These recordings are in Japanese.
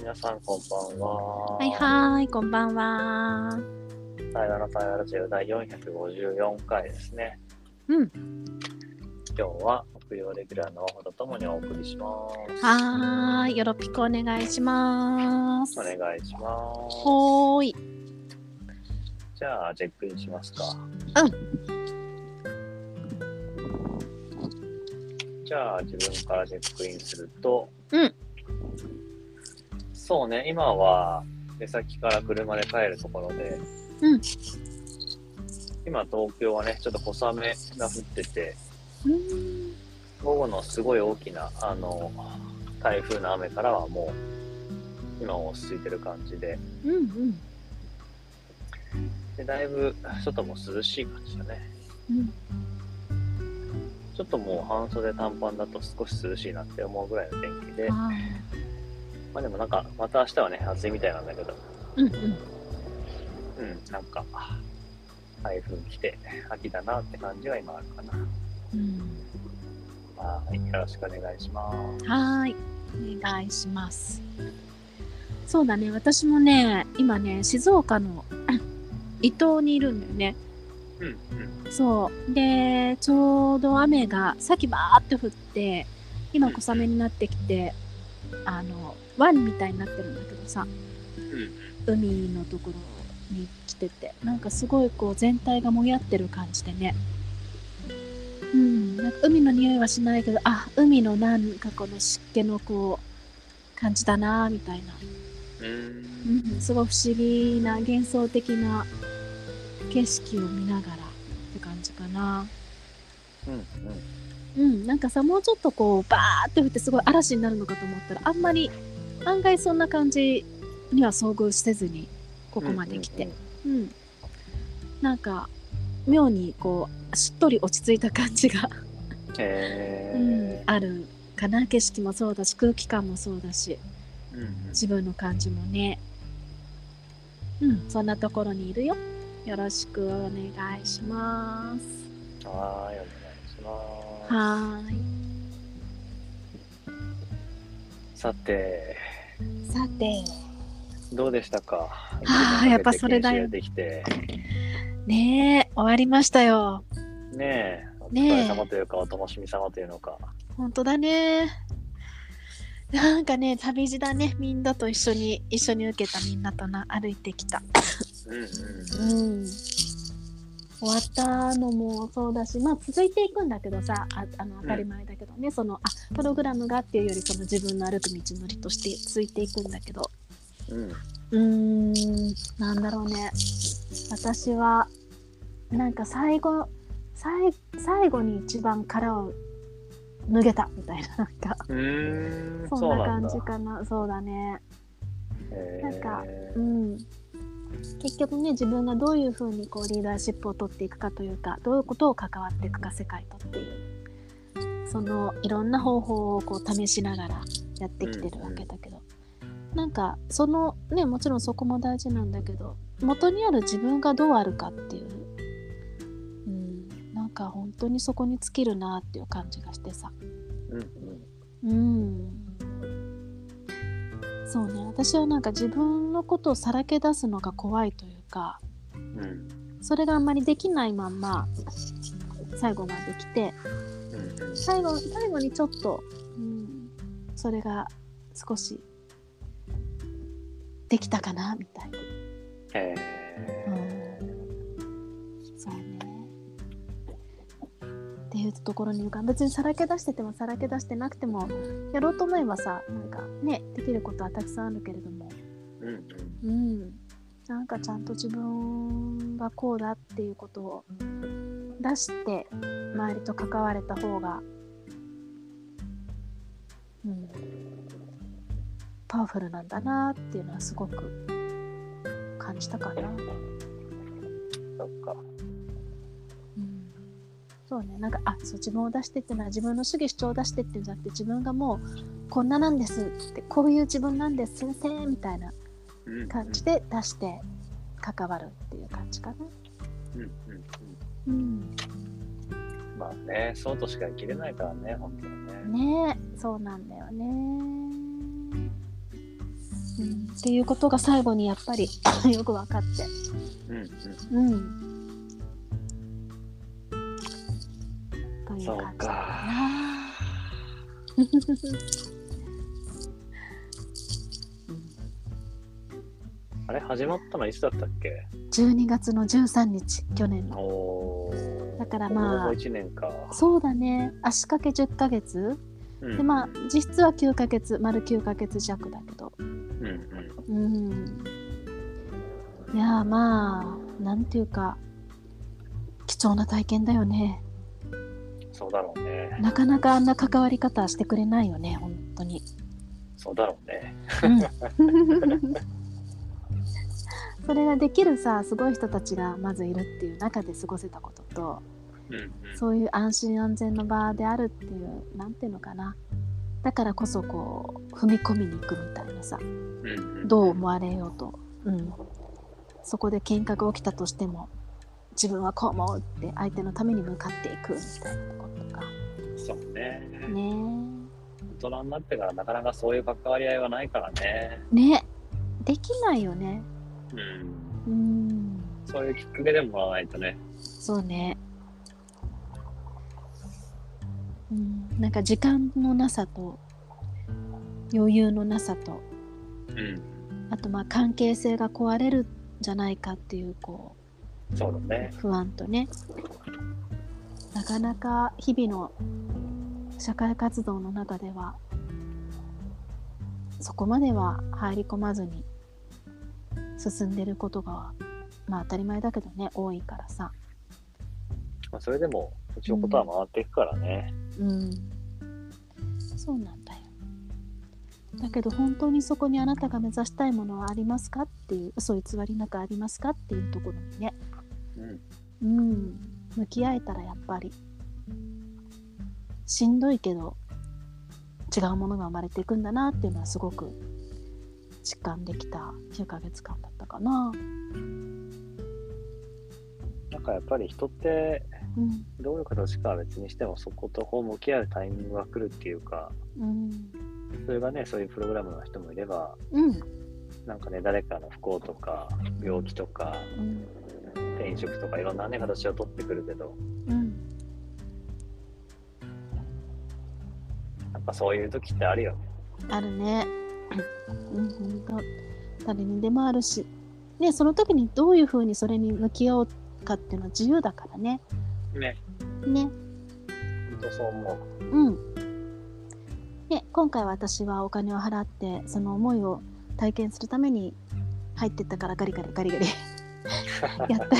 皆さんこんばんは。はいはい、こんばんは。対話の対話ラジオ第454回ですね。うん。今日は木曜レギュラーのほどともにお送りします。はーい、よろぴくお願いします。お願いします。ほーい。じゃあ、チェックインしますか。うん。じゃあ、自分からチェックインすると、うん。そうね、今は出先から車で帰るところで、うん。今東京はね、ちょっと小雨が降ってて、うん。午後のすごい大きなあの台風の雨からはもう今は落ち着いてる感じでうんうん。でだいぶ外も涼しい感じだねうん。ちょっともう半袖短パンだと少し涼しいなって思うぐらいの天気であまあでもなんかまた明日はね暑いみたいなんだけどーうんうん。うんなんか台風来て秋だなって感じは今あるかなうん。はいよろしくお願いしますはーい、お願いします。そうだね、私もね、今ね、静岡の伊東にいるんだよね。うんうんそう。で、ちょうど雨がさっきバーって降って、今小雨になってきて、あの、湾みたいになってるんだけどさ、うん海のところに来てて、なんかすごいこう全体がもやってる感じでね。うん、なんか海の匂いはしないけど、あ、海のなんかこの湿気のこう、感じだなみたいな。うんうん、すごい不思議な幻想的な景色を見ながらって感じかな。うんうんうん、なんかさ、もうちょっとこう、バーって降ってすごい嵐になるのかと思ったら、あんまり案外そんな感じには遭遇せずに、ここまで来て。うん。なんか、妙にこう、しっとり落ち着いた感じが、へうんえ、あるかな。景色もそうだし、空気感もそうだし、うんうん自分の感じもね。うん、そんなところにいるよ。よろしくお願いします。はーい、お願いします。はーい。さて、さて、どうでしたか？あーやっぱそれだよできて。ねえ、終わりましたよ。ねえ、お疲ねえれ様というか、お楽しみ様というのか。本当だね。なんかね、旅路だね。みんなと一緒に、一緒に受けたみんなとな、歩いてきた。うんうん。うん。終わったのもそうだし、まあ続いていくんだけどさ、ああの当たり前だけどね、その、あ、プログラムがっていうより、その自分の歩く道のりとして続いていくんだけど、うん。うーん、なんだろうね。私は、なんか最後、最最後に一番殻を脱げたみたいな、なんか、うーん、そんな感じ。かな。そうだね。へなんかえうん。結局ね、自分がどういうふうにこうリーダーシップを取っていくかというか、どういうことを関わっていくか、世界とっていう、そのいろんな方法をこう試しながらやってきてるわけだけど、なんかそのね、もちろんそこも大事なんだけど、元にある自分がどうあるかっていう、うん、なんか本当にそこに尽きるなっていう感じがしてさ。うんうん。うん。そうね、私はなんか自分のことをさらけ出すのが怖いというか、うんそれがあんまりできないまんま、最後まで来て、うんうん。最後、最後にちょっと、うん、それが少し、できたかな、みたいな。へうえ。ん。っていうところにいるから、別にさらけ出しててもさらけ出してなくても、やろうと思えばさ、なんかね、できることはたくさんあるけれども、うんうん、なんかちゃんと自分がこうだっていうことを出して周りと関われた方が、うん、パワフルなんだなっていうのはすごく感じたかな。うん。そっか。うん、そうねなんかあそう自分を出してっていうのは自分の主義主張を出してっていうんじゃなくて自分がもうこんななんですってこういう自分なんです先生みたいな感じで出して関わるっていう感じかな。うんうんうん、うん。まあね、そうとしか生きれないからね、本当にね。ねえそうなんだよね。うっていうことが最後にやっぱり よく分かってうんうん。うんいうそう感じだか。な。あれ始まったのいつだったっけ？12月の13日去年の。だからまあもう1年か。そうだね。足掛け10ヶ月。うん。でまあ実質は9ヶ月丸9ヶ月弱だけど。うんうん。いやーまあなんていうか貴重な体験だよね。うん。そうだろうね。なかなかあんな関わり方してくれないよね本当に、そうだろうね。うん、それができるさすごい人たちがまずいるっていう中で過ごせたこととうんうん。そういう安心安全の場であるっていうなんていうのかな。だからこそこう踏み込みに行くみたいなさうんうん。どう思われようと、うん、そこで喧嘩が起きたとしても自分はこう思うって相手のために向かっていくみたいなこととかそうね。ね大人になってからなかなかそういう関わり合いはないからね。えねできないよねうん。うんそういうきっかけでもらわないとね。そうねうんなんか時間のなさと余裕のなさとうん。あとまあ関係性が壊れるんじゃないかっていうこそうだねう。不安とねなかなか日々の社会活動の中ではそこまでは入り込まずに進んでることがまあ当たり前だけどね多いからさ。まあ、それでも、うちのことは回っていくからね。うん。そうなんだよ。だけど本当にそこにあなたが目指したいものはありますかっていう嘘偽りなくありますかっていうところにね。うん。うん。向き合えたらやっぱりしんどいけど違うものが生まれていくんだなっていうのはすごく実感できた9ヶ月間だったかな。なんかやっぱり人って、うんどういう形かは別にしても、そことこう向き合うタイミングが来るっていうか、うん。それがね、そういうプログラムの人もいれば、うん。なんかね、誰かの不幸とか、病気とか、うん。転職とかいろんなね、形を取ってくるけど、うんなんかそういう時ってあるよね。あるね。うん、ほんと。誰にでもあるし。ね、その時にどういうふうにそれに向き合おうかっていうのは自由だからね。ね。ね。ほんとそう思う。うん。ね、今回私はお金を払って、その思いを体験するために入ってったからガリガリガリガリ やった、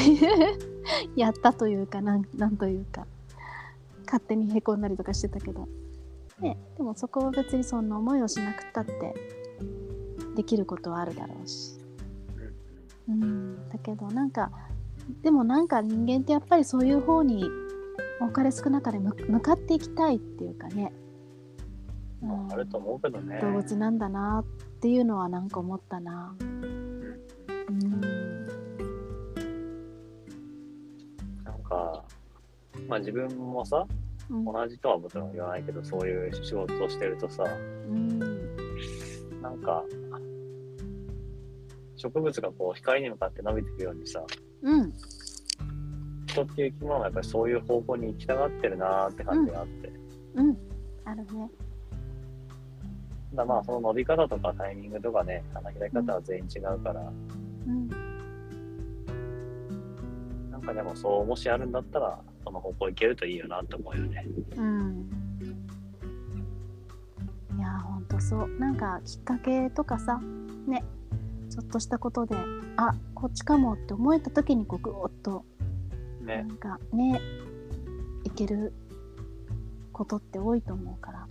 やったというかなん、なんというか、勝手にへこんだりとかしてたけど。ね、でもそこは別にそんな思いをしなくったってできることはあるだろうし。うん、だけどなんかでもなんか人間ってやっぱりそういう方に多かれ少なかれ向向かっていきたいっていうかね、うまああると思うけどね。動物なんだなっていうのはなんか思ったな。なんか、まあ自分もさ、うん同じとはもちろん言わないけど、そういう仕事をしてるとさ、うん。なんか、植物がこう光に向かって伸びていくようにさ、うん。人っていう生き物はやっぱりそういう方向に行きたがってるなーって感じがあって、うん。あるね。ただまあその伸び方とかタイミングとかね、花開き方は全員違うから、うん。なんかでもそうもしあるんだったら、その方向行けるといいよなって思うよね。うん。いやほんとそう。なんかきっかけとかさねちょっとしたことであこっちかもって思えた時にこうぐーっとなね。んかねいけることって多いと思うから、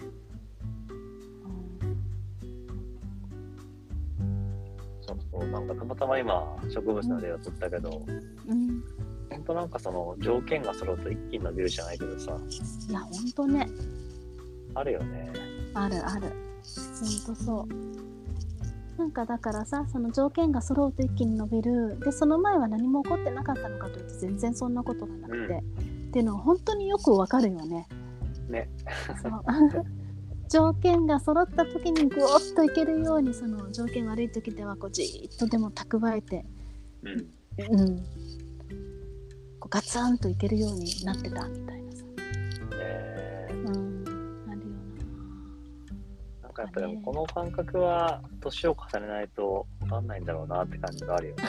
そうそう、なんかたまたま今、植物の例を取ったけど、うんうん、本当なんかその条件が揃うと一気に伸びるじゃないけどさ、いやほんとね。あるよね。あるある。ほんとそう。なんかだからさその条件が揃うと一気に伸びる。でその前は何も起こってなかったのかというと全然そんなことがなくて、うん。っていうのは本当によくわかるよね。ね。そう。条件が揃った時にぐおっといけるようにその条件悪い時ではこうじーっとでも蓄えて、うん。うん、ガツンといけるようになってたみたいなさ、ねうん、あるよな。んかやっぱりこの感覚は年を重ねないと分かんないんだろうなって感じがあるよね。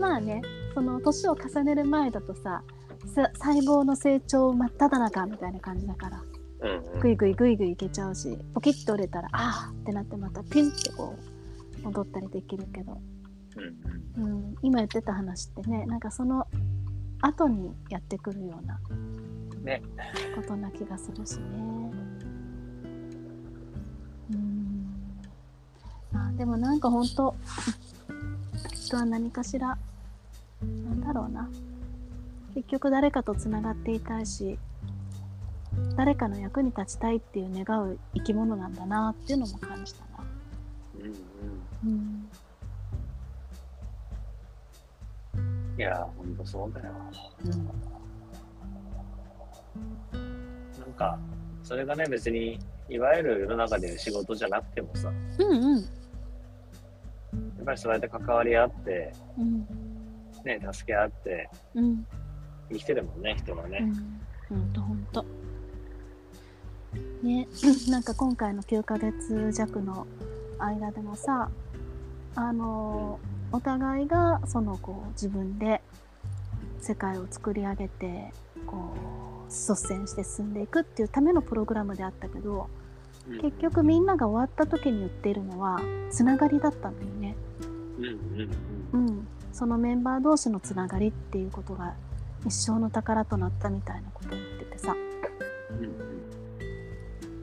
な まあねその年を重ねる前だとささ細胞の成長真っ只中みたいな感じだから。うん。ぐいぐいぐいぐいいけちゃうしポキッと折れたらあーってなってまたピンってこう戻ったりできるけど、うん。うん。うん、今言ってた話ってねなんかその後にやってくるようなねことな気がするしね。うんまあでもなんか本当人は何かしらなんだろうな結局誰かとつながっていたいし誰かの役に立ちたいっていう願う生き物なんだなっていうのも感じたな。うんうんうん。いや、ほんとそうだよ。なんか、それがね、別に、いわゆる世の中で仕事じゃなくてもさ、やうんうん。っぱりそうやって関わり合って、うん。ね、助け合って、うん。生きてるもんね、人がね。うん、ほんとほんと。ね、なんか今回の9ヶ月弱の間でもさ、あのお互いがそのこう自分で世界を作り上げてこう率先して進んでいくっていうためのプログラムであったけどうん。結局みんなが終わった時に言っているのはつながりだったんだよね。うんそのメンバー同士のつながりっていうことが一生の宝となったみたいなことを言っててさ、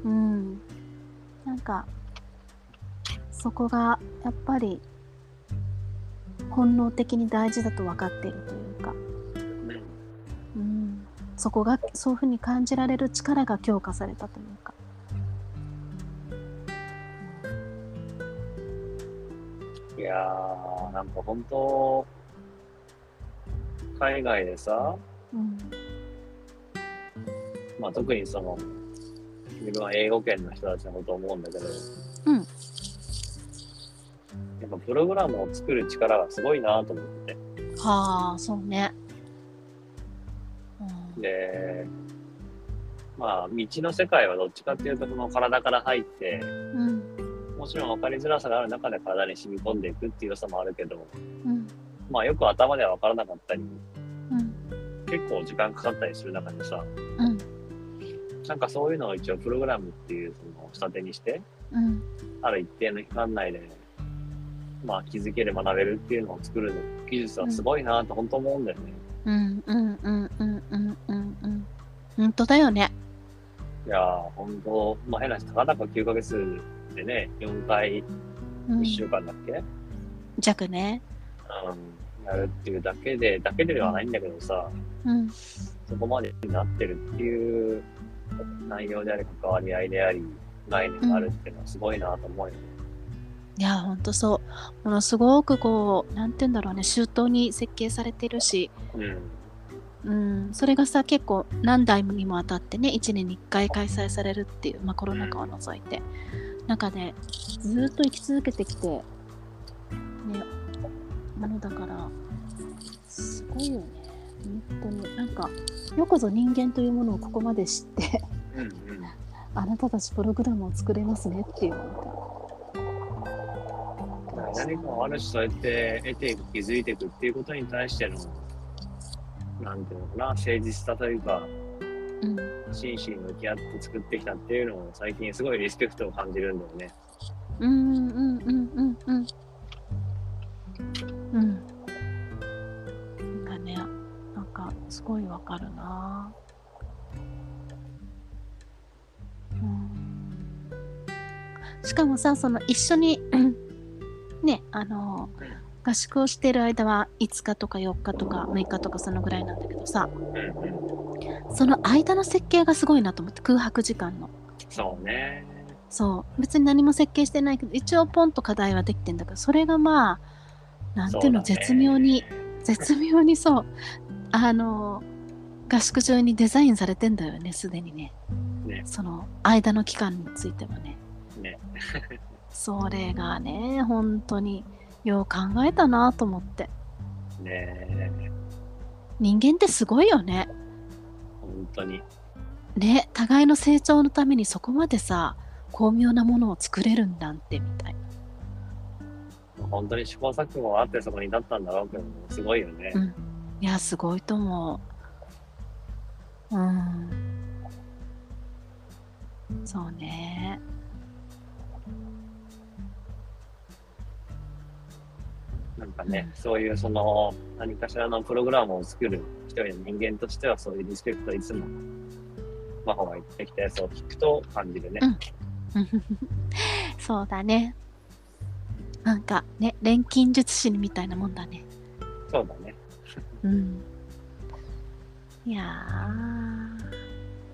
うん。うん、なんかそこがやっぱり本能的に大事だと分かっているというか、うん。そこがそういうふうに感じられる力が強化されたというか。いやー、なんか本当、海外でさ、うん。まあ特にその、自分は英語圏の人たちのことを思うんだけど、うんやっぱプログラムを作る力がすごいなと思ってて。はあそうね。うん。で、まあ道の世界はどっちかっていうと、その体から入って、うん。もちろん分かりづらさがある中で体に染み込んでいくっていう良さもあるけど、うん。まあよく頭では分からなかったり、うん。結構時間かかったりする中でさ、うん。なんかそういうのを一応プログラムっていうその下手にして、うん。ある一定の期間内で、まあ気づける、学べるっていうのを作る技術はすごいなと本当思うんだよね。うんうんうんうんうんうんうん本当だよね。いやー、本当まあ変な話、たかだか9ヶ月でね、4回うん1週間だっけ、弱ね。うん、やるっていうだけで、だけではないんだけどさ、うんそこまでになってるっていう内容であり、関わり合いであり、概念があるっていうのはすごいなと思うよね。いやほんとそう。ものすごくこうなんて言うんだろうね。周到に設計されてるし、うん。うん、それがさ結構何代にもわたってね1年に1回開催されるっていう、まあ、コロナ禍を除いて。中でずーっと生き続けてきてねものだからすごいよね。本当に。なんかよくぞ人間というものをここまで知ってうんうん。あなたたちプログラムを作れますねっていうなんか何かをある種そうやって得ていく、気づいていくっていうことに対しての、なんていうのかな、誠実さというか、うん。真摯に向き合って作ってきたっていうのを最近すごいリスペクトを感じるんだよね。うんうんうんうんうんうん。うん。なんかねなんかすごいわかるな。うん。しかもさその一緒にうんねあの合宿をしてる間は5日とか4日とか6日とかそのぐらいなんだけどさ。その間の設計がすごいなと思って空白時間の。そうね。そう。別に何も設計してないけど一応ポンと課題はできてんだけどそれがまあなんていうの絶妙に絶妙にそう。あの合宿中にデザインされてんだよねすでにね。うね。その間の期間についてもね。ね。それがね本当によう考えたなと思って。ね人間ってすごいよね。本当に。ね互いの成長のためにそこまでさ巧妙なものを作れるんだってみたい。な本当に試行錯誤があってそこに至ったんだろうけど、すごいよね。うん。いやすごいと思う。うん。そうねなんかね、そういうその何かしらのプログラムを作る一人の人間としてはそういうリスペクトいつも真帆が言ってきたやつを聞くと感じるね。うん。そうだね。なんかね錬金術師みたいなもんだね。そうだね。うん。いや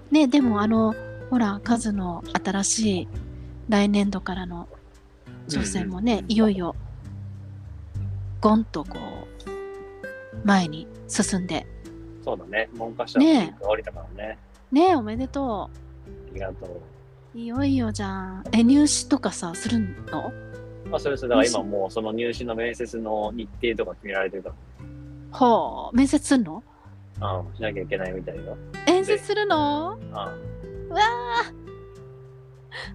ー。ねでもあのほらカズの新しい来年度からの挑戦もね、いよいよゴンとこう前に進んで。そうだね。文科省のピークが降りたからね。ねおめでとありがとう。ういよいよじゃん。え入試とかさするの？まあ、それそれだから今もうその入試の面接の日程とか決められてるかほう。面接するの？ら、うん、しなきゃいけないみたいよ。面接するの？うん。うわ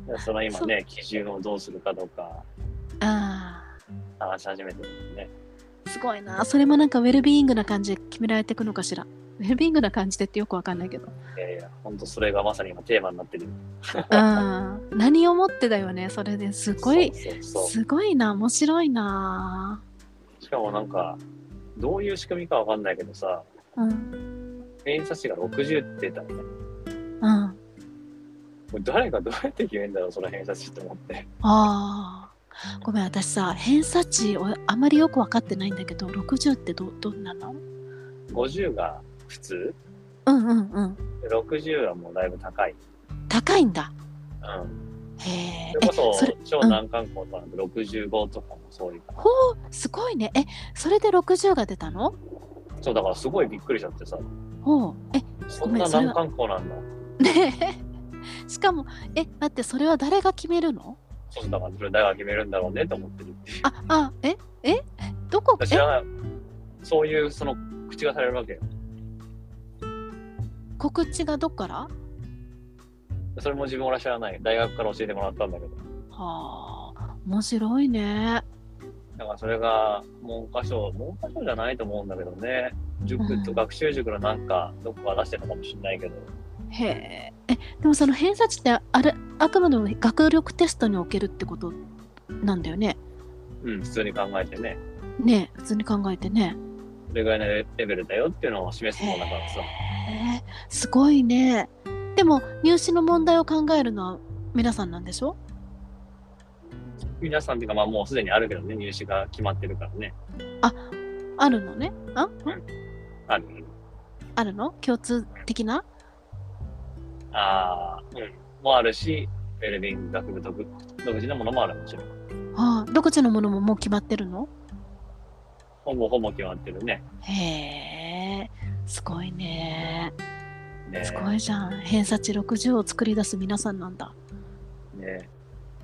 でその今ね、基準をどうするかとか。ー。あ話し始めてるんでね。ーすごいな。それもなんかウェルビーイングな感じで決められていくのかしら？ウェルビーイングな感じでってよくわかんないけど。いやいや、ほんとそれがまさに今テーマになってる。よ。うん何をもってだよねそれで。すごいそうそうそう。すごいな。面白いな。しかもなんか、どういう仕組みかわかんないけどさ、うん。偏差値が60って出たのね。うん。これ誰がどうやって決めんだろう、その偏差値って思って。あーごめん私さ偏差値をあまりよく分かってないんだけど60ってどどんなの？50が普通？うんうんうん。で ?60 はもうだいぶ高い。高いんだ。うん。へえ。それこそそれ、超難関校とかなんて65とかもそういう。ほうすごいね。えそれで60が出たの？そう、だからすごいびっくりしちゃってさ、ほう。えそんな難関校なんだ。ねえ。しかもえ待ってそれは誰が決めるの？そう、だからそれ誰が決めるんだろうねと思ってるっていう。ああええどこえ？知らない。そういうその口がされるわけよ。告知がどっから？それも自分俺は知らない。大学から教えてもらったんだけど。はあ面白いねだからそれが文科省、文科省じゃないと思うんだけどね。塾とうん学習塾のなんか、どこか出してるのかもしれないけど。へええでもその偏差値ってあれあくまでも学力テストにおけるってことなんだよね。うん、普通に考えてね。ねえ普通に考えてね。それぐらいのレベルだよっていうのを示すものだからさ。へえすごいね。でも入試の問題を考えるのは皆さんなんでしょ？皆さんっていうか、まあもうすでにあるけどね、入試が決まってるからね。あるのね？あん。ある。あるの？共通的な？ああ、うん。もあるし、ウェルビング学部独独自のものもあるもちろん。ああ独自のものももう決まってるの？ほぼほぼ決まってるね。へえすごいね。ねすごいじゃん。偏差値60を作り出す皆さんなんだ。ね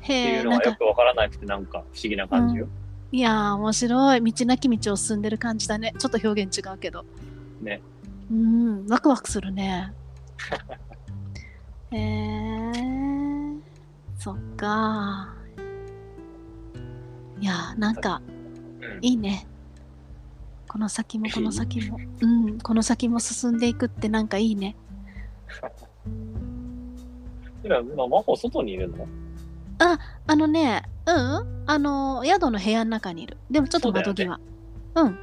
へっていうのえなんかがよくわからなくて、なんか不思議な感じよ。いやー面白い。道なき道を進んでる感じだね。ちょっと表現違うけど。ね。うんワクワクするね へえそっか。いやーなんかうん。いいね。この先もこの先も。うん。この先も進んでいくってなんかいいね。今、今、真帆外にいるの？あのねうん。あの宿の部屋の中にいる。でもちょっと窓際。う,、ん。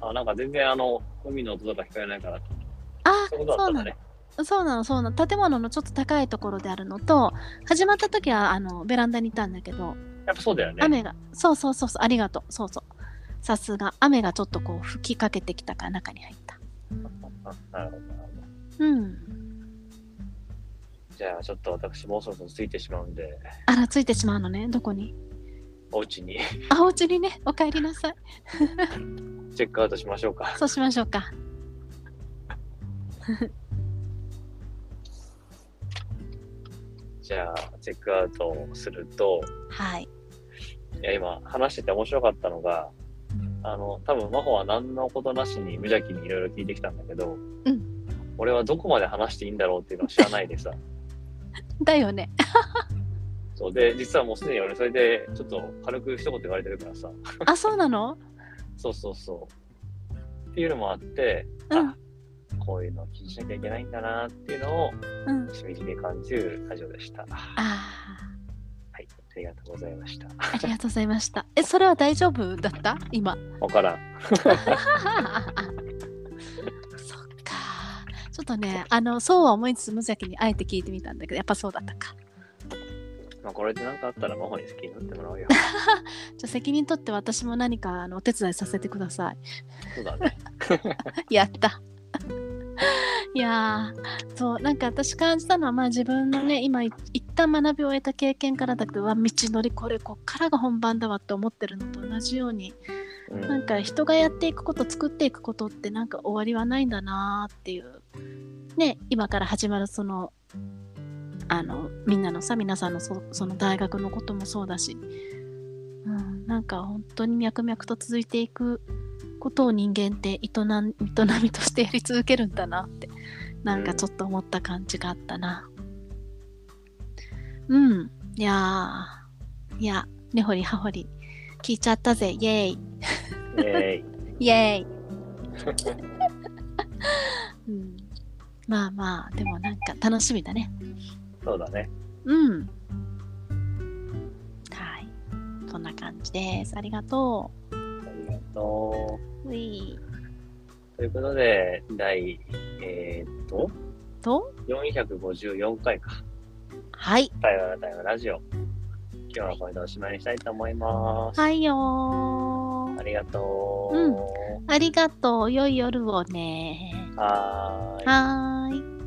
あ、なんか全然あの、海の音とか聞こえないから、あそうだったね。そうなのそうなの。建物のちょっと高いところであるのと始まった時はあのベランダにいたんだけどやっぱそうだよね。雨がそうそうそうそうありがとう。そうそう。さすが。雨がちょっとこう吹きかけてきたから中に入った。あ なるほど、なるほど。うん。じゃあ、ちょっと私もうそろそろついてしまうんで、あらついてしまうのね。どこに？お家に。あお家にね。お帰りなさい。チェックアウトしましょうか。そうしましょうかじゃあ、チェックアウトをすると、はい。いや、今話してて面白かったのが、あの、多分真帆は何のことなしに無邪気にいろいろ聞いてきたんだけど、うん俺はどこまで話していいんだろうっていうのを知らないでさ、だよね。そうで、実はもうすでに俺それでちょっと軽く一言言われてるからさ、あ、そうなの？そうそうそう。っていうのもあって、うんあ、こういうのを気にしなきゃいけないんだなっていうのをうん。しみじみ感じるラジオでした。はあい、ありがとうございました。あ、ありがとうございました。え、それは大丈夫だった？今。わからん。そっか。ちょっとね、あの、そうは思いつつ無邪気にあえて聞いてみたんだけど、やっぱそうだったか。まあ、これで何かあったら真帆に好きになってもらおうよ。じゃあ責任取って私も何かあのお手伝いさせてください。そうだね。やった。いやーそうなんか私感じたのはまあ自分のね今い一旦学びを得た経験からだけどうわ道のりこれこっからが本番だわって思ってるのと同じようにうん。なんか人がやっていくこと作っていくことってなんか終わりはないんだなーっていう。ね今から始まるそのあのみんなのさ皆さんのそその大学のこともそうだし、うん、なんか本当に脈々と続いていくことを人間って営みとしてやり続けるんだなってなんかちょっと思った感じがあったな。うん。いやー。いや根掘り葉掘り聞いちゃったぜ。イエーイ。イェーイ。イエーイ、うん、まあまあでもなんか楽しみだね。そうだね。うん。はい。そんな感じです。ありがとありがとう。いということで、第、えーっと、と454回か。はい対話対話ラジオ。今日はこれでおしまいにしたいと思います。はいよーありがとう。うんありがとう良い夜をねはーい。はーい